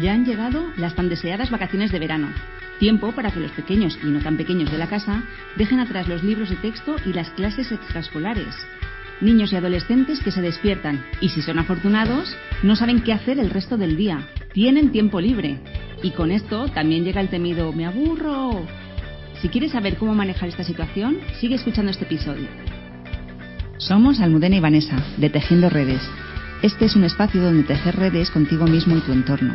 Ya han llegado las tan deseadas vacaciones de verano. Tiempo para que los pequeños y no tan pequeños de la casa dejen atrás los libros de texto y las clases extraescolares. Niños y adolescentes que se despiertan y si son afortunados no saben qué hacer el resto del día. Tienen tiempo libre. Y con esto también llega el temido me aburro. Si quieres saber cómo manejar esta situación, sigue escuchando este episodio. Somos Almudena y Vanessa, de Tejiendo Redes. Este es un espacio donde tejer redes contigo mismo y tu entorno.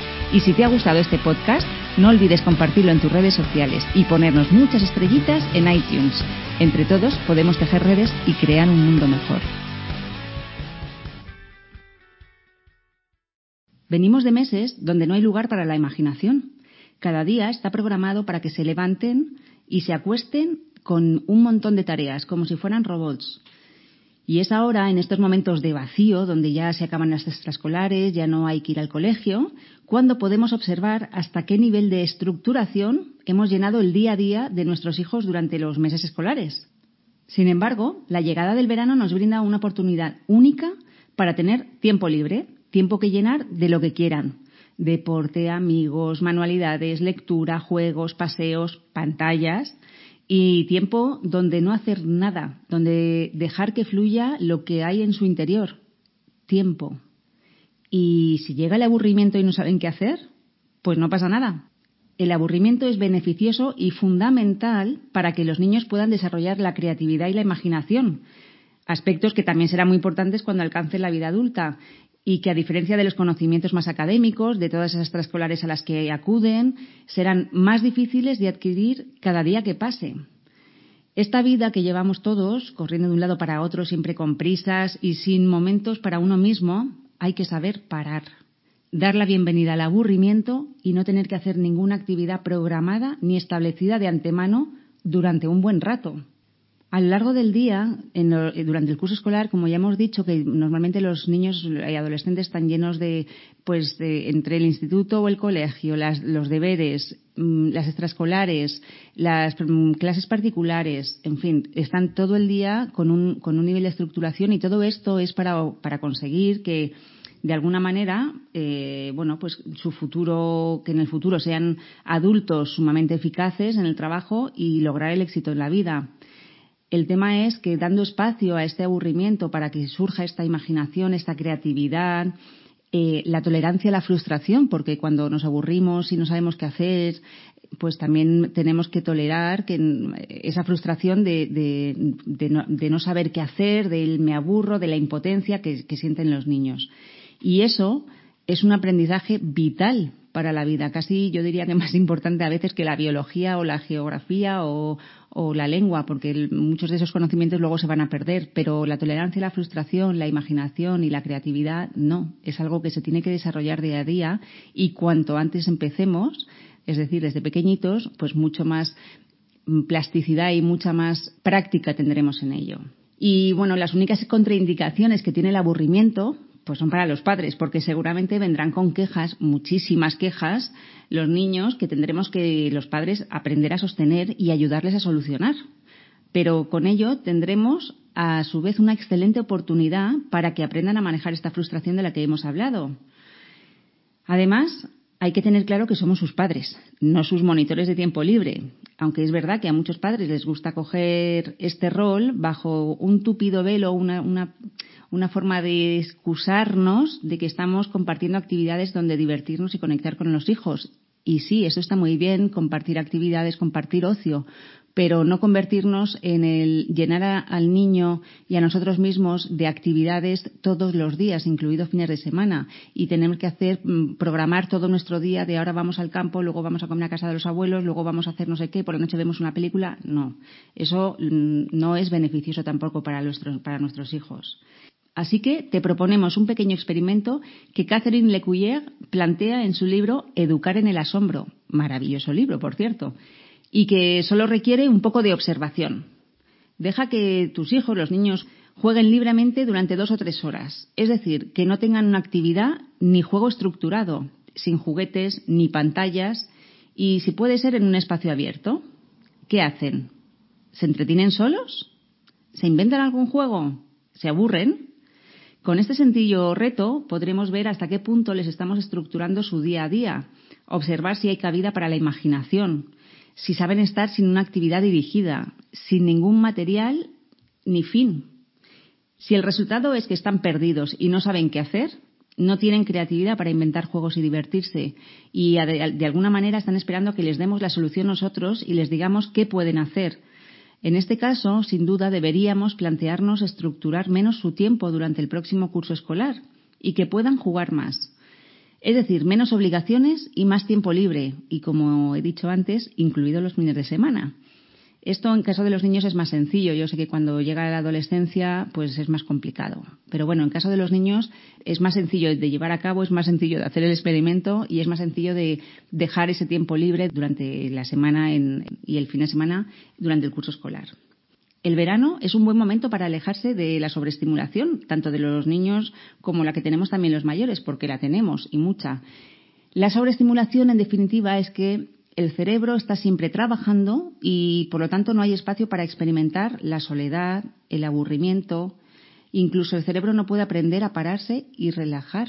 Y si te ha gustado este podcast, no olvides compartirlo en tus redes sociales y ponernos muchas estrellitas en iTunes. Entre todos podemos tejer redes y crear un mundo mejor. Venimos de meses donde no hay lugar para la imaginación. Cada día está programado para que se levanten y se acuesten con un montón de tareas, como si fueran robots. Y es ahora, en estos momentos de vacío, donde ya se acaban las extraescolares, ya no hay que ir al colegio, cuando podemos observar hasta qué nivel de estructuración hemos llenado el día a día de nuestros hijos durante los meses escolares. Sin embargo, la llegada del verano nos brinda una oportunidad única para tener tiempo libre, tiempo que llenar de lo que quieran. Deporte, amigos, manualidades, lectura, juegos, paseos, pantallas y tiempo donde no hacer nada, donde dejar que fluya lo que hay en su interior. Tiempo. Y si llega el aburrimiento y no saben qué hacer, pues no pasa nada. El aburrimiento es beneficioso y fundamental para que los niños puedan desarrollar la creatividad y la imaginación, aspectos que también serán muy importantes cuando alcancen la vida adulta y que a diferencia de los conocimientos más académicos, de todas esas extraescolares a las que acuden, serán más difíciles de adquirir cada día que pase. Esta vida que llevamos todos, corriendo de un lado para otro, siempre con prisas y sin momentos para uno mismo, hay que saber parar, dar la bienvenida al aburrimiento y no tener que hacer ninguna actividad programada ni establecida de antemano durante un buen rato. A lo largo del día, eh, durante el curso escolar, como ya hemos dicho, que normalmente los niños y adolescentes están llenos de, pues, entre el instituto o el colegio, los deberes, mm, las extraescolares, las mm, clases particulares, en fin, están todo el día con un, con un nivel de estructuración y todo esto es para, para conseguir que, de alguna manera, eh, bueno, pues su futuro, que en el futuro sean adultos sumamente eficaces en el trabajo y lograr el éxito en la vida. El tema es que dando espacio a este aburrimiento para que surja esta imaginación, esta creatividad, eh, la tolerancia a la frustración, porque cuando nos aburrimos y no sabemos qué hacer, pues también tenemos que tolerar que esa frustración de, no, saber qué hacer, del me aburro, de la impotencia que sienten los niños. Y eso es un aprendizaje vital para la vida, casi yo diría que más importante a veces que la biología o la geografía o, la lengua, porque muchos de esos conocimientos luego se van a perder, pero la tolerancia la frustración, la imaginación y la creatividad no, es algo que se tiene que desarrollar día a día y cuanto antes empecemos, es decir, desde pequeñitos, pues mucho más plasticidad y mucha más práctica tendremos en ello. Y bueno, las únicas contraindicaciones que tiene el aburrimiento pues son para los padres, porque seguramente vendrán con quejas, muchísimas quejas, los niños que tendremos que los padres aprender a sostener y ayudarles a solucionar. Pero con ello tendremos a su vez una excelente oportunidad para que aprendan a manejar esta frustración de la que hemos hablado. Además, hay que tener claro que somos sus padres, no sus monitores de tiempo libre. Aunque es verdad que a muchos padres les gusta coger este rol bajo un tupido velo, una, forma de excusarnos de que estamos compartiendo actividades donde divertirnos y conectar con los hijos. Y sí, eso está muy bien, compartir actividades, compartir ocio, pero no convertirnos en el llenar al niño y a nosotros mismos de actividades todos los días, incluidos fines de semana, y tenemos que hacer mm, programar todo nuestro día de ahora vamos al campo, luego vamos a comer a casa de los abuelos, luego vamos a hacer no sé qué, por la noche vemos una película. No, eso mm, no es beneficioso tampoco para nuestros, para nuestros hijos. Así que te proponemos un pequeño experimento que Catherine Lecuyer plantea en su libro Educar en el asombro, maravilloso libro, por cierto, y que solo requiere un poco de observación. Deja que tus hijos, los niños, jueguen libremente durante dos o tres horas. Es decir, que no tengan una actividad ni juego estructurado, sin juguetes ni pantallas y, si puede ser, en un espacio abierto. ¿Qué hacen? ¿Se entretienen solos? ¿Se inventan algún juego? ¿Se aburren? Con este sencillo reto podremos ver hasta qué punto les estamos estructurando su día a día, observar si hay cabida para la imaginación, si saben estar sin una actividad dirigida, sin ningún material ni fin. Si el resultado es que están perdidos y no saben qué hacer, no tienen creatividad para inventar juegos y divertirse y de, alguna manera están esperando que les demos la solución nosotros y les digamos qué pueden hacer. En este caso, sin duda, deberíamos plantearnos estructurar menos su tiempo durante el próximo curso escolar y que puedan jugar más. Es decir, menos obligaciones y más tiempo libre y, como he dicho antes, incluidos los fines de semana. Esto en caso de los niños es más sencillo. Yo sé que cuando llega la adolescencia pues es más complicado. Pero bueno, en caso de los niños es más sencillo de llevar a cabo, es más sencillo de hacer el experimento y es más sencillo de dejar ese tiempo libre durante la semana y el fin de semana durante el curso escolar. El verano es un buen momento para alejarse de la sobreestimulación, tanto de los niños como la que tenemos también los mayores, porque la tenemos y mucha. La sobreestimulación, en definitiva, es que el cerebro está siempre trabajando y, por lo tanto, no hay espacio para experimentar la soledad, el aburrimiento. Incluso el cerebro no puede aprender a pararse y relajar.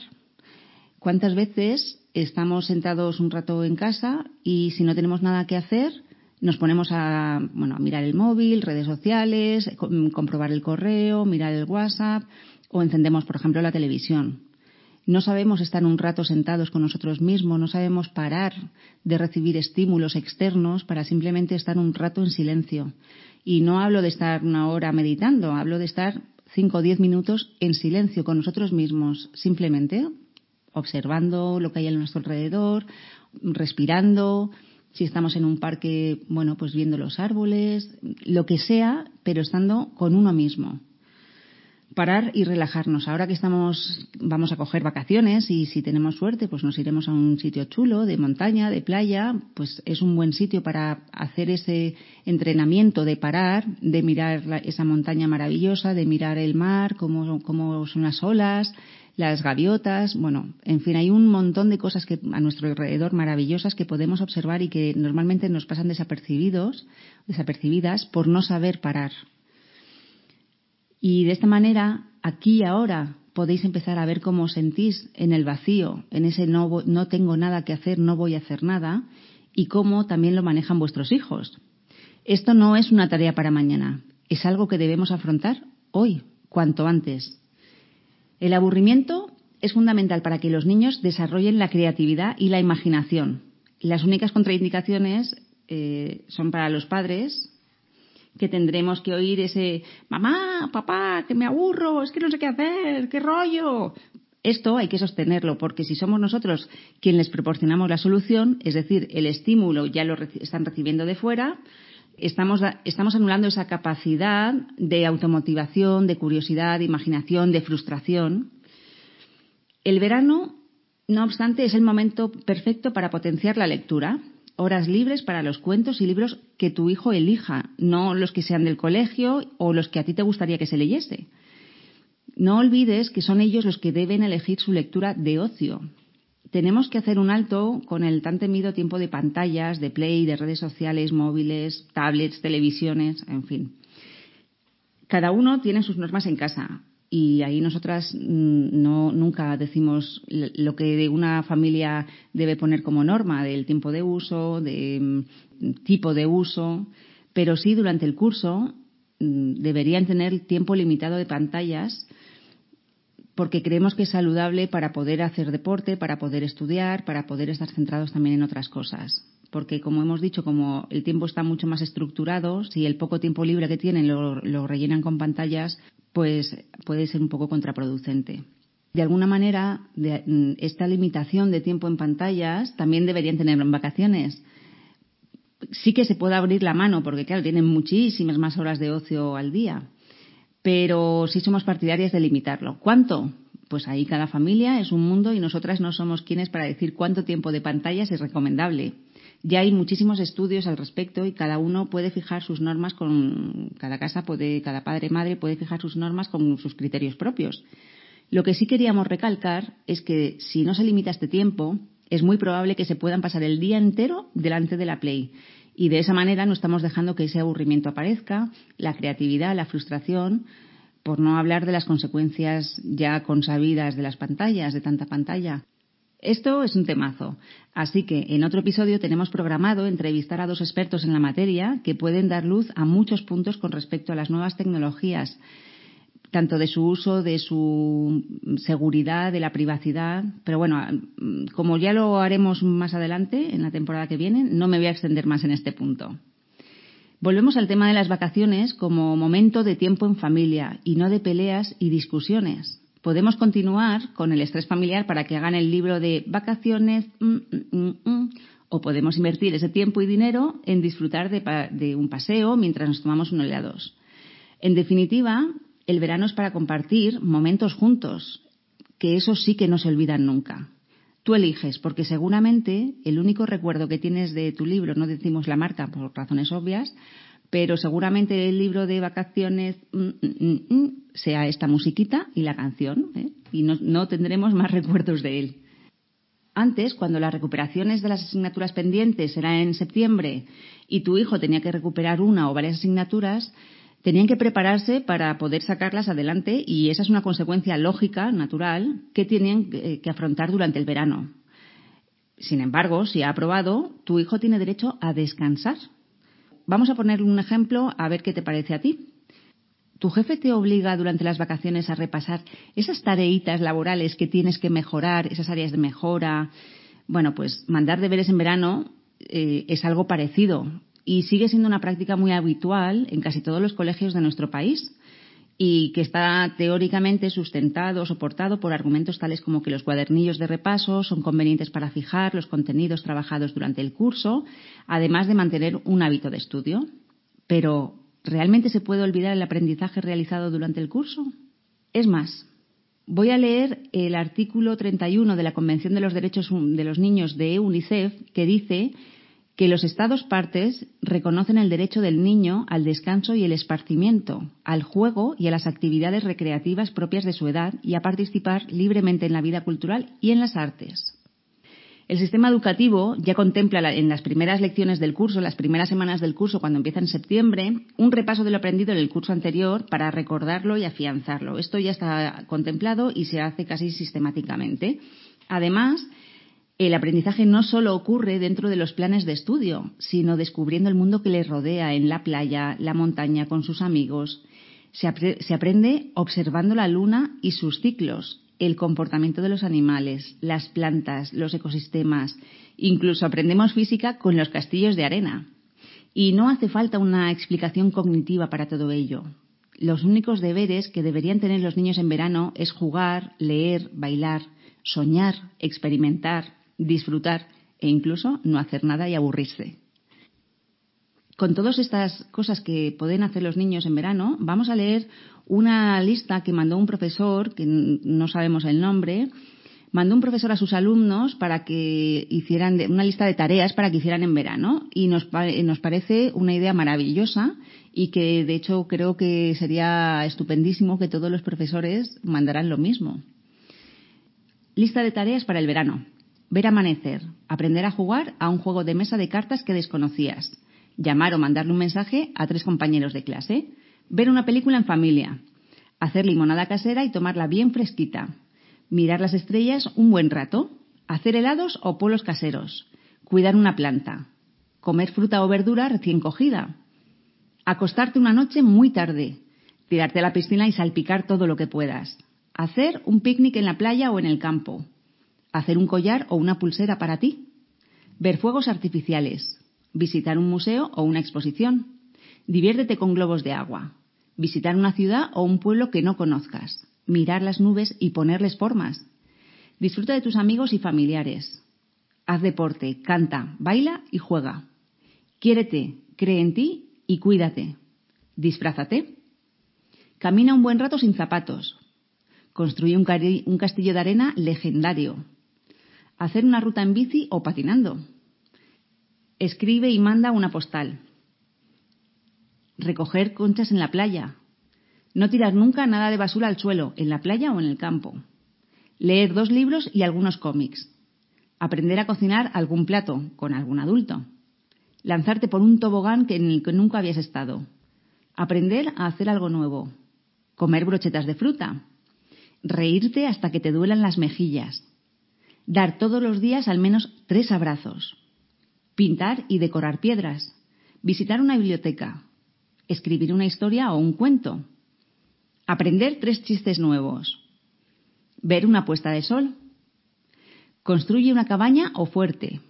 ¿Cuántas veces estamos sentados un rato en casa y si no tenemos nada que hacer, nos ponemos a, bueno, a mirar el móvil, redes sociales, comprobar el correo, mirar el WhatsApp o encendemos, por ejemplo, la televisión? No sabemos estar un rato sentados con nosotros mismos, no sabemos parar de recibir estímulos externos para simplemente estar un rato en silencio. Y no hablo de estar una hora meditando, hablo de estar cinco o diez minutos en silencio con nosotros mismos, simplemente observando lo que hay a nuestro alrededor, respirando, si estamos en un parque, bueno, pues viendo los árboles, lo que sea, pero estando con uno mismo parar y relajarnos. Ahora que estamos, vamos a coger vacaciones y si tenemos suerte, pues nos iremos a un sitio chulo, de montaña, de playa, pues es un buen sitio para hacer ese entrenamiento de parar, de mirar esa montaña maravillosa, de mirar el mar, cómo, cómo son las olas, las gaviotas, bueno, en fin, hay un montón de cosas que a nuestro alrededor maravillosas que podemos observar y que normalmente nos pasan desapercibidos, desapercibidas por no saber parar. Y de esta manera, aquí y ahora, podéis empezar a ver cómo sentís en el vacío, en ese no, no tengo nada que hacer, no voy a hacer nada, y cómo también lo manejan vuestros hijos. Esto no es una tarea para mañana, es algo que debemos afrontar hoy, cuanto antes. El aburrimiento es fundamental para que los niños desarrollen la creatividad y la imaginación. Las únicas contraindicaciones eh, son para los padres, que tendremos que oír ese mamá, papá, que me aburro, es que no sé qué hacer, qué rollo. Esto hay que sostenerlo porque si somos nosotros quienes les proporcionamos la solución, es decir, el estímulo ya lo están recibiendo de fuera, estamos, estamos anulando esa capacidad de automotivación, de curiosidad, de imaginación, de frustración. El verano, no obstante, es el momento perfecto para potenciar la lectura horas libres para los cuentos y libros que tu hijo elija, no los que sean del colegio o los que a ti te gustaría que se leyese. No olvides que son ellos los que deben elegir su lectura de ocio. Tenemos que hacer un alto con el tan temido tiempo de pantallas, de play, de redes sociales, móviles, tablets, televisiones, en fin. Cada uno tiene sus normas en casa y ahí nosotras mm, no nunca decimos lo que una familia debe poner como norma del tiempo de uso, de mm, tipo de uso, pero sí durante el curso mm, deberían tener tiempo limitado de pantallas porque creemos que es saludable para poder hacer deporte, para poder estudiar, para poder estar centrados también en otras cosas. Porque, como hemos dicho, como el tiempo está mucho más estructurado, si el poco tiempo libre que tienen lo, rellenan con pantallas, pues puede ser un poco contraproducente. De alguna manera, mm, esta limitación de tiempo en pantallas también deberían tenerlo en vacaciones. Sí que se puede abrir la mano, porque claro, tienen muchísimas más horas de ocio al día, pero sí somos partidarias de limitarlo. ¿Cuánto? Pues ahí cada familia es un mundo y nosotras no somos quienes para decir cuánto tiempo de pantallas es recomendable. Ya hay muchísimos estudios al respecto y cada uno puede fijar sus normas con cada casa puede cada padre madre puede fijar sus normas con sus criterios propios. Lo que sí queríamos recalcar es que si no se limita este tiempo, es muy probable que se puedan pasar el día entero delante de la Play. Y de esa manera no estamos dejando que ese aburrimiento aparezca, la creatividad, la frustración, por no hablar de las consecuencias ya consabidas de las pantallas, de tanta pantalla. Esto es un temazo. Así que en otro episodio tenemos programado entrevistar a dos expertos en la materia que pueden dar luz a muchos puntos con respecto a las nuevas tecnologías, tanto de su uso, de su seguridad, de la privacidad. Pero bueno, como ya lo haremos más adelante, en la temporada que viene, no me voy a extender más en este punto. Volvemos al tema de las vacaciones como momento de tiempo en familia y no de peleas y discusiones. Podemos continuar con el estrés familiar para que hagan el libro de vacaciones mm, mm, mm, o podemos invertir ese tiempo y dinero en disfrutar de, de un paseo mientras nos tomamos un helados. En definitiva, el verano es para compartir momentos juntos, que eso sí que no se olvidan nunca. Tú eliges, porque seguramente el único recuerdo que tienes de tu libro, no decimos la marca por razones obvias, pero seguramente el libro de vacaciones mm, mm, mm, sea esta musiquita y la canción, ¿eh? y no, no tendremos más recuerdos de él. Antes, cuando las recuperaciones de las asignaturas pendientes eran en septiembre y tu hijo tenía que recuperar una o varias asignaturas, tenían que prepararse para poder sacarlas adelante y esa es una consecuencia lógica, natural, que tienen que afrontar durante el verano. Sin embargo, si ha aprobado, tu hijo tiene derecho a descansar. Vamos a ponerle un ejemplo a ver qué te parece a ti. ¿Tu jefe te obliga durante las vacaciones a repasar esas tareitas laborales que tienes que mejorar, esas áreas de mejora? Bueno, pues mandar deberes en verano eh, es algo parecido y sigue siendo una práctica muy habitual en casi todos los colegios de nuestro país y que está teóricamente sustentado, soportado por argumentos tales como que los cuadernillos de repaso son convenientes para fijar los contenidos trabajados durante el curso, además de mantener un hábito de estudio. Pero, ¿realmente se puede olvidar el aprendizaje realizado durante el curso? Es más, voy a leer el artículo 31 de la Convención de los Derechos de los Niños de UNICEF que dice que los Estados partes reconocen el derecho del niño al descanso y el esparcimiento, al juego y a las actividades recreativas propias de su edad y a participar libremente en la vida cultural y en las artes. El sistema educativo ya contempla en las primeras lecciones del curso, las primeras semanas del curso, cuando empieza en septiembre, un repaso de lo aprendido en el curso anterior para recordarlo y afianzarlo. Esto ya está contemplado y se hace casi sistemáticamente. Además, el aprendizaje no solo ocurre dentro de los planes de estudio, sino descubriendo el mundo que le rodea en la playa, la montaña, con sus amigos. Se, aprende observando la luna y sus ciclos, el comportamiento de los animales, las plantas, los ecosistemas. Incluso aprendemos física con los castillos de arena. Y no hace falta una explicación cognitiva para todo ello. Los únicos deberes que deberían tener los niños en verano es jugar, leer, bailar, soñar, experimentar, disfrutar e incluso no hacer nada y aburrirse. Con todas estas cosas que pueden hacer los niños en verano, vamos a leer una lista que mandó un profesor, que no sabemos el nombre, mandó un profesor a sus alumnos para que hicieran una lista de tareas para que hicieran en verano y nos, nos parece una idea maravillosa y que de hecho creo que sería estupendísimo que todos los profesores mandaran lo mismo. Lista de tareas para el verano. Ver amanecer, aprender a jugar a un juego de mesa de cartas que desconocías, llamar o mandarle un mensaje a tres compañeros de clase, ver una película en familia, hacer limonada casera y tomarla bien fresquita, mirar las estrellas un buen rato, hacer helados o polos caseros, cuidar una planta, comer fruta o verdura recién cogida, acostarte una noche muy tarde, tirarte a la piscina y salpicar todo lo que puedas, hacer un picnic en la playa o en el campo, hacer un collar o una pulsera para ti, ver fuegos artificiales, visitar un museo o una exposición, diviértete con globos de agua, visitar una ciudad o un pueblo que no conozcas, mirar las nubes y ponerles formas. Disfruta de tus amigos y familiares. Haz deporte, canta, baila y juega. Quiérete, cree en ti y cuídate. Disfrázate. Camina un buen rato sin zapatos. Construye un, castillo de arena legendario hacer una ruta en bici o patinando. Escribe y manda una postal. Recoger conchas en la playa. No tirar nunca nada de basura al suelo, en la playa o en el campo. Leer dos libros y algunos cómics. Aprender a cocinar algún plato con algún adulto. Lanzarte por un tobogán en el que nunca habías estado. Aprender a hacer algo nuevo. Comer brochetas de fruta. Reírte hasta que te duelan las mejillas. Dar todos los días al menos tres abrazos. Pintar y decorar piedras. Visitar una biblioteca. Escribir una historia o un cuento. Aprender tres chistes nuevos. Ver una puesta de sol. Construye una cabaña o fuerte.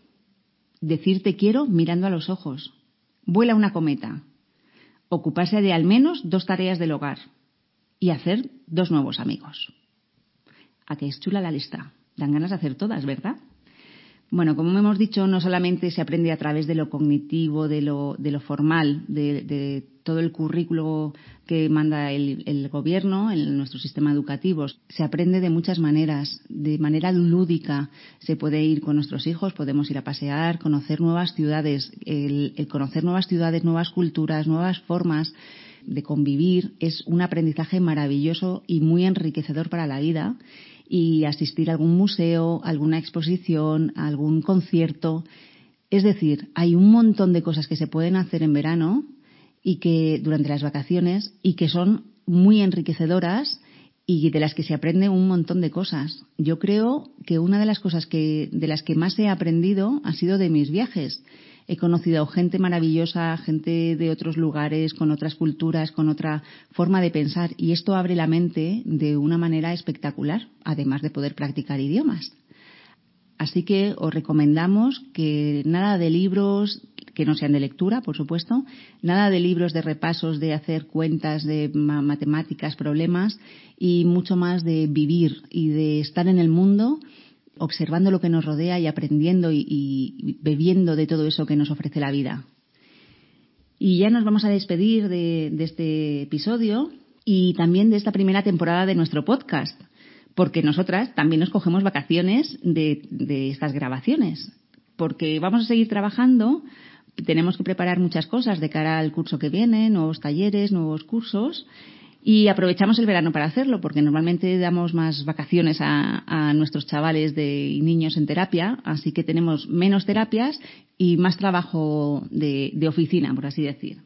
Decir te quiero mirando a los ojos. Vuela una cometa. Ocuparse de al menos dos tareas del hogar. Y hacer dos nuevos amigos. A que es chula la lista. Dan ganas de hacer todas, ¿verdad? Bueno, como hemos dicho, no solamente se aprende a través de lo cognitivo, de lo, de lo formal, de, todo el currículo que manda el, gobierno en nuestro sistema educativo. Se aprende de muchas maneras, de manera lúdica. Se puede ir con nuestros hijos, podemos ir a pasear, conocer nuevas ciudades. El conocer nuevas ciudades, nuevas culturas, nuevas formas de convivir es un aprendizaje maravilloso y muy enriquecedor para la vida y asistir a algún museo, alguna exposición, algún concierto. Es decir, hay un montón de cosas que se pueden hacer en verano y que durante las vacaciones y que son muy enriquecedoras y de las que se aprende un montón de cosas. Yo creo que una de las cosas que de las que más he aprendido ha sido de mis viajes he conocido gente maravillosa, gente de otros lugares, con otras culturas, con otra forma de pensar y esto abre la mente de una manera espectacular, además de poder practicar idiomas. Así que os recomendamos que nada de libros que no sean de lectura, por supuesto, nada de libros de repasos, de hacer cuentas, de matemáticas, problemas y mucho más de vivir y de estar en el mundo observando lo que nos rodea y aprendiendo y, bebiendo de todo eso que nos ofrece la vida. Y ya nos vamos a despedir de, este episodio y también de esta primera temporada de nuestro podcast, porque nosotras también nos cogemos vacaciones de estas grabaciones, porque vamos a seguir trabajando, tenemos que preparar muchas cosas de cara al curso que viene, nuevos talleres, nuevos cursos y aprovechamos el verano para hacerlo, porque normalmente damos más vacaciones a, nuestros chavales de, y niños en terapia, así que tenemos menos terapias y más trabajo de, de oficina, por así decir.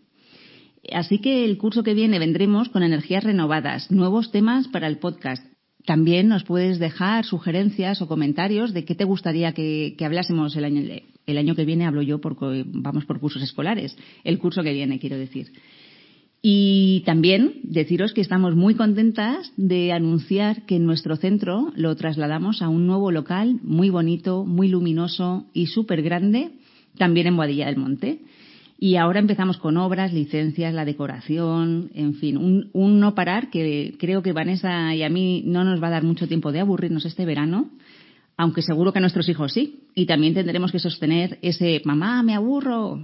Así que el curso que viene vendremos con energías renovadas, nuevos temas para el podcast. También nos puedes dejar sugerencias o comentarios de qué te gustaría que, que hablásemos el año, el año que viene. Hablo yo porque vamos por cursos escolares. El curso que viene, quiero decir. Y también deciros que estamos muy contentas de anunciar que nuestro centro lo trasladamos a un nuevo local muy bonito, muy luminoso y súper grande, también en Boadilla del Monte. Y ahora empezamos con obras, licencias, la decoración, en fin, un, un, no parar que creo que Vanessa y a mí no nos va a dar mucho tiempo de aburrirnos este verano, aunque seguro que a nuestros hijos sí. Y también tendremos que sostener ese mamá, me aburro,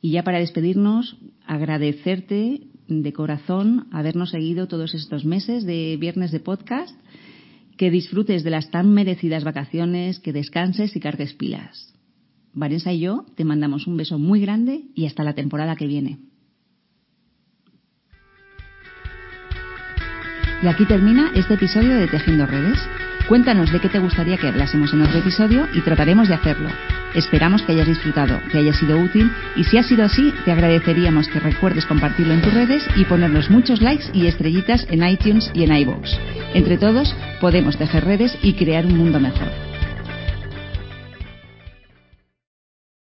y ya para despedirnos, agradecerte de corazón habernos seguido todos estos meses de viernes de podcast, que disfrutes de las tan merecidas vacaciones, que descanses y cargues pilas. Vanessa y yo te mandamos un beso muy grande y hasta la temporada que viene. Y aquí termina este episodio de Tejiendo Redes. Cuéntanos de qué te gustaría que hablásemos en otro episodio y trataremos de hacerlo. Esperamos que hayas disfrutado, que haya sido útil y si ha sido así, te agradeceríamos que recuerdes compartirlo en tus redes y ponernos muchos likes y estrellitas en iTunes y en iVoox. Entre todos, podemos tejer redes y crear un mundo mejor.